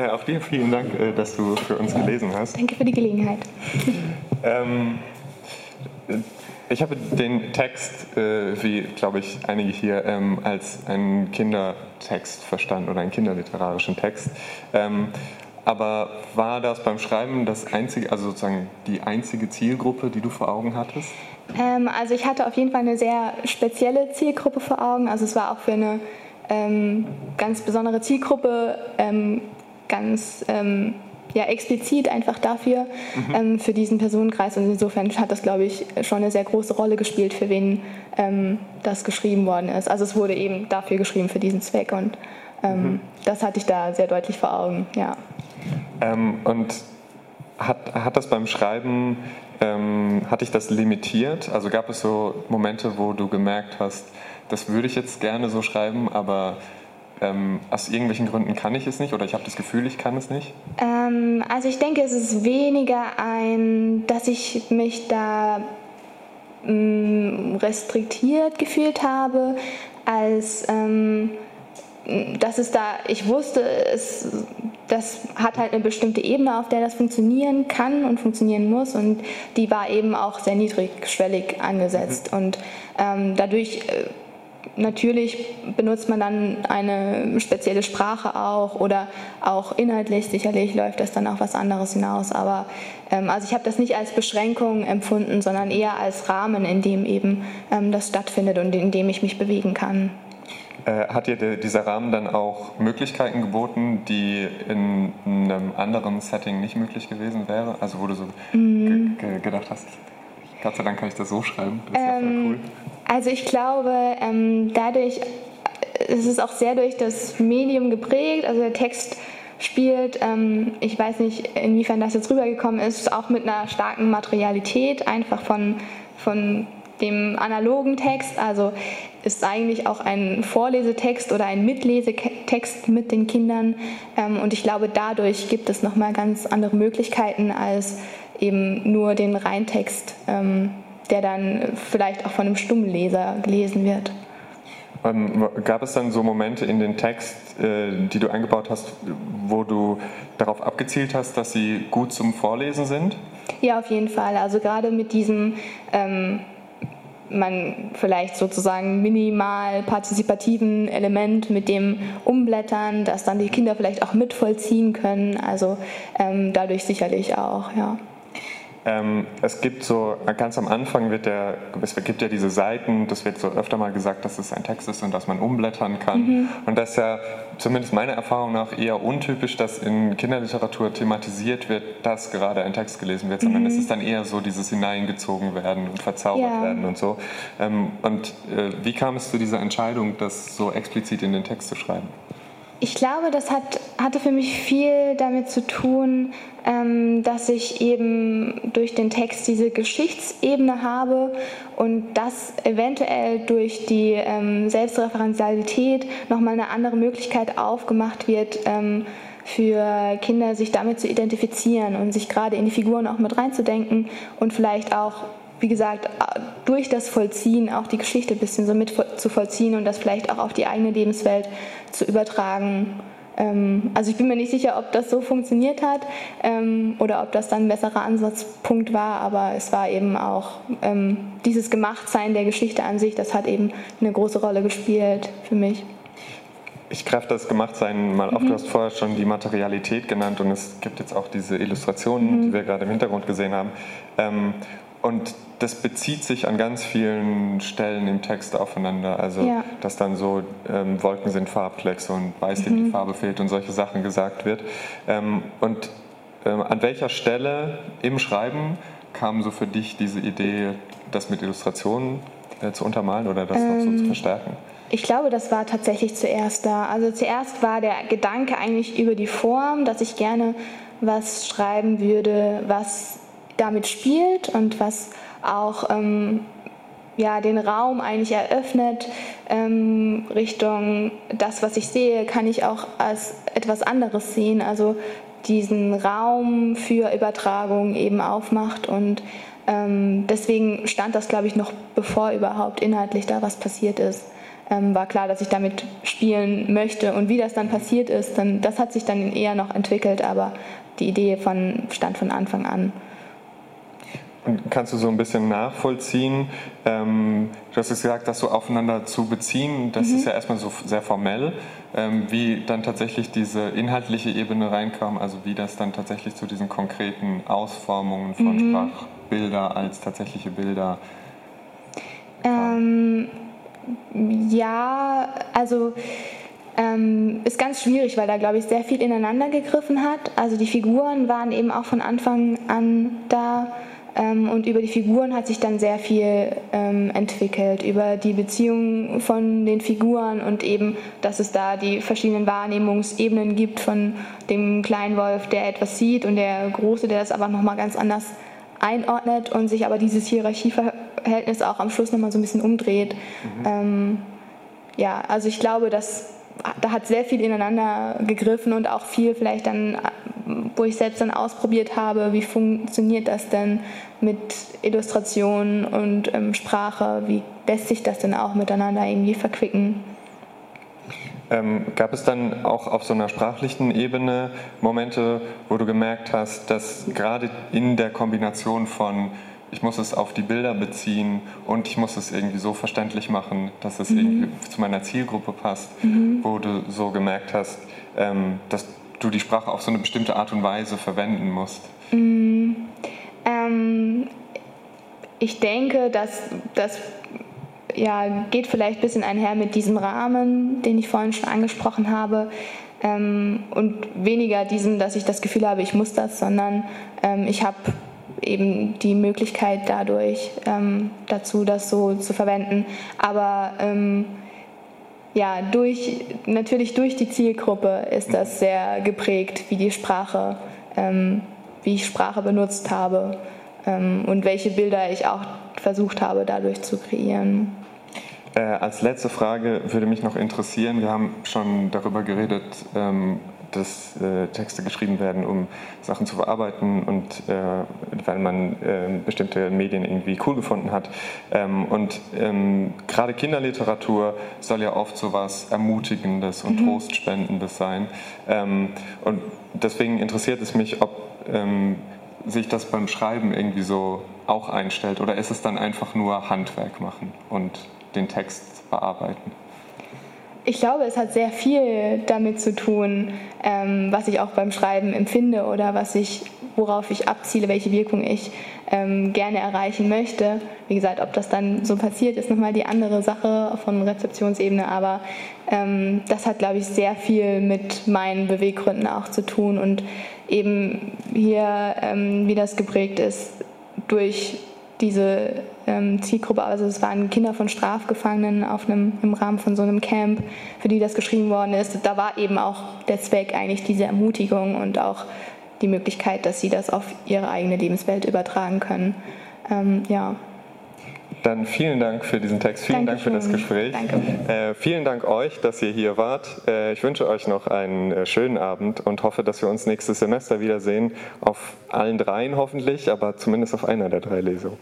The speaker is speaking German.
Ja, auch dir vielen Dank, äh, dass du für uns gelesen hast. Danke für die Gelegenheit. ähm, ich habe den Text, äh, wie glaube ich einige hier, ähm, als einen Kindertext verstanden oder einen kinderliterarischen Text. Ähm, aber war das beim Schreiben das einzige, also sozusagen die einzige Zielgruppe, die du vor Augen hattest? Ähm, also ich hatte auf jeden Fall eine sehr spezielle Zielgruppe vor Augen. Also es war auch für eine ähm, ganz besondere Zielgruppe ähm, ganz ähm, ja, explizit einfach dafür, mhm. ähm, für diesen Personenkreis. Und insofern hat das, glaube ich, schon eine sehr große Rolle gespielt, für wen ähm, das geschrieben worden ist. Also es wurde eben dafür geschrieben, für diesen Zweck. Und ähm, mhm. das hatte ich da sehr deutlich vor Augen, ja. Ähm, und hat, hat das beim Schreiben, ähm, hat dich das limitiert? Also gab es so Momente, wo du gemerkt hast, das würde ich jetzt gerne so schreiben, aber ähm, aus irgendwelchen Gründen kann ich es nicht oder ich habe das Gefühl, ich kann es nicht? Ähm, also ich denke, es ist weniger ein, dass ich mich da mh, mm, restriktiert gefühlt habe, als ähm, dass es da, ich wusste, es, das hat halt eine bestimmte Ebene, auf der das funktionieren kann und funktionieren muss und die war eben auch sehr niedrigschwellig angesetzt mhm. und ähm, dadurch äh, natürlich benutzt man dann eine spezielle Sprache auch oder auch inhaltlich sicherlich läuft das dann auch was anderes hinaus. Aber ähm, also ich habe das nicht als Beschränkung empfunden, sondern eher als Rahmen, in dem eben ähm, das stattfindet und in dem ich mich bewegen kann. Äh, hat dir dieser Rahmen dann auch Möglichkeiten geboten, die in einem anderen Setting nicht möglich gewesen wären? Also wo du so mm. gedacht hast, Gott sei Dank kann ich das so schreiben. Das ähm, ja cool. Also ich glaube, ähm, dadurch äh, ist es auch sehr durch das Medium geprägt. Also der Text spielt, ähm, ich weiß nicht, inwiefern das jetzt rübergekommen ist, auch mit einer starken Materialität, einfach von, von dem analogen Text. Also ist eigentlich auch ein Vorlesetext oder ein Mitlesetext mit den Kindern. Ähm, und ich glaube, dadurch gibt es nochmal ganz andere Möglichkeiten als eben nur den Reintext, ähm, der dann vielleicht auch von einem Stummleser gelesen wird. Ähm, gab es dann so Momente in den Text, äh, die du eingebaut hast, wo du darauf abgezielt hast, dass sie gut zum Vorlesen sind? Ja, auf jeden Fall. Also gerade mit diesem ähm, man vielleicht sozusagen minimal partizipativen Element mit dem Umblättern, dass dann die Kinder vielleicht auch mitvollziehen können. Also ähm, dadurch sicherlich auch, ja. Ähm, es gibt so, ganz am Anfang wird der, es gibt ja diese Seiten, das wird so öfter mal gesagt, dass es ein Text ist und dass man umblättern kann. Mhm. Und das ist ja zumindest meiner Erfahrung nach eher untypisch, dass in Kinderliteratur thematisiert wird, dass gerade ein Text gelesen wird, sondern mhm. es ist dann eher so dieses hineingezogen werden und verzaubert ja. werden und so. Ähm, und äh, wie kam es zu dieser Entscheidung, das so explizit in den Text zu schreiben? Ich glaube, das hat, hatte für mich viel damit zu tun, ähm, dass ich eben durch den Text diese Geschichtsebene habe und das eventuell durch die ähm, Selbstreferenzialität nochmal eine andere Möglichkeit aufgemacht wird, ähm, für Kinder sich damit zu identifizieren und sich gerade in die Figuren auch mit reinzudenken und vielleicht auch wie gesagt, durch das Vollziehen auch die Geschichte ein bisschen so mit zu vollziehen und das vielleicht auch auf die eigene Lebenswelt zu übertragen. Ähm, also ich bin mir nicht sicher, ob das so funktioniert hat ähm, oder ob das dann ein besserer Ansatzpunkt war, aber es war eben auch ähm, dieses Gemachtsein der Geschichte an sich, das hat eben eine große Rolle gespielt für mich. Ich greife das Gemachtsein mal auf. Mhm. Du hast vorher schon die Materialität genannt und es gibt jetzt auch diese Illustrationen, mhm. die wir gerade im Hintergrund gesehen haben. Und das bezieht sich an ganz vielen Stellen im Text aufeinander. Also, ja. dass dann so ähm, Wolken sind Farbkleckse und weiß mhm. die Farbe fehlt und solche Sachen gesagt wird. Ähm, und ähm, an welcher Stelle im Schreiben kam so für dich diese Idee, das mit Illustrationen äh, zu untermalen oder das noch so zu ähm, verstärken? Ich glaube, das war tatsächlich zuerst da. Also zuerst war der Gedanke eigentlich über die Form, dass ich gerne was schreiben würde, was damit spielt und was auch ähm, ja, den Raum eigentlich eröffnet ähm, Richtung das, was ich sehe, kann ich auch als etwas anderes sehen. Also diesen Raum für Übertragung eben aufmacht und ähm, deswegen stand das, glaube ich, noch bevor überhaupt inhaltlich da was passiert ist. ähm, war klar, dass ich damit spielen möchte. Und wie das dann passiert ist, dann, das hat sich dann eher noch entwickelt, aber die Idee von, stand von Anfang an. Kannst du so ein bisschen nachvollziehen? Ähm, du hast gesagt, das so aufeinander zu beziehen, das mhm. ist ja erstmal so sehr formell. Ähm, wie dann tatsächlich diese inhaltliche Ebene reinkam, also wie das dann tatsächlich zu diesen konkreten Ausformungen von mhm. Sprachbilder als tatsächliche Bilder ähm, ja, also ähm, ist ganz schwierig, weil da, glaube ich, sehr viel ineinander gegriffen hat. Also die Figuren waren eben auch von Anfang an da und über die Figuren hat sich dann sehr viel ähm, entwickelt, über die Beziehung von den Figuren und eben, dass es da die verschiedenen Wahrnehmungsebenen gibt von dem kleinen Wolf, der etwas sieht und der Große, der das aber nochmal ganz anders einordnet und sich aber dieses Hierarchieverhältnis auch am Schluss nochmal so ein bisschen umdreht. Mhm. Ähm, ja, also ich glaube, dass da hat sehr viel ineinander gegriffen und auch viel vielleicht dann, wo ich selbst dann ausprobiert habe, wie funktioniert das denn mit Illustration und ähm, Sprache, wie lässt sich das denn auch miteinander irgendwie verquicken. Ähm, gab es dann auch auf so einer sprachlichen Ebene Momente, wo du gemerkt hast, dass gerade in der Kombination von ich muss es auf die Bilder beziehen und ich muss es irgendwie so verständlich machen, dass es mhm. irgendwie zu meiner Zielgruppe passt, mhm. wo du so gemerkt hast, ähm, dass du die Sprache auf so eine bestimmte Art und Weise verwenden musst? Mhm. Ähm, ich denke, dass das ja, geht vielleicht ein bisschen einher mit diesem Rahmen, den ich vorhin schon angesprochen habe. Ähm, und weniger diesem, dass ich das Gefühl habe, ich muss das, sondern ähm, ich habe eben die Möglichkeit dadurch ähm, dazu, das so zu verwenden. Aber ähm, ja, durch, natürlich durch die Zielgruppe ist das sehr geprägt, wie die Sprache, ähm, wie ich Sprache benutzt habe ähm, und welche Bilder ich auch versucht habe, dadurch zu kreieren. Äh, als letzte Frage würde mich noch interessieren, wir haben schon darüber geredet, ähm, dass äh, Texte geschrieben werden, um Sachen zu verarbeiten und äh, weil man äh, bestimmte Medien irgendwie cool gefunden hat. Ähm, und ähm, gerade Kinderliteratur soll ja oft so was Ermutigendes und mhm. Trostspendendes sein. Ähm, und deswegen interessiert es mich, ob ähm, sich das beim Schreiben irgendwie so auch einstellt oder ist es dann einfach nur Handwerk machen und den Text bearbeiten? Ich glaube, es hat sehr viel damit zu tun, ähm, was ich auch beim Schreiben empfinde oder was ich, worauf ich abziele, welche Wirkung ich ähm, gerne erreichen möchte. Wie gesagt, ob das dann so passiert, ist nochmal die andere Sache von Rezeptionsebene, aber ähm, das hat, glaube ich, sehr viel mit meinen Beweggründen auch zu tun und eben hier, ähm, wie das geprägt ist, durch diese ähm, Zielgruppe, also es waren Kinder von Strafgefangenen auf einem, im Rahmen von so einem Camp, für die das geschrieben worden ist. Da war eben auch der Zweck eigentlich diese Ermutigung und auch die Möglichkeit, dass sie das auf ihre eigene Lebenswelt übertragen können. Ähm, ja. Dann vielen Dank für diesen Text, vielen Dankeschön. Dank für das Gespräch. Danke. Äh, vielen Dank euch, dass ihr hier wart. Äh, ich wünsche euch noch einen äh, schönen Abend und hoffe, dass wir uns nächstes Semester wiedersehen. Auf allen dreien hoffentlich, aber zumindest auf einer der drei Lesungen.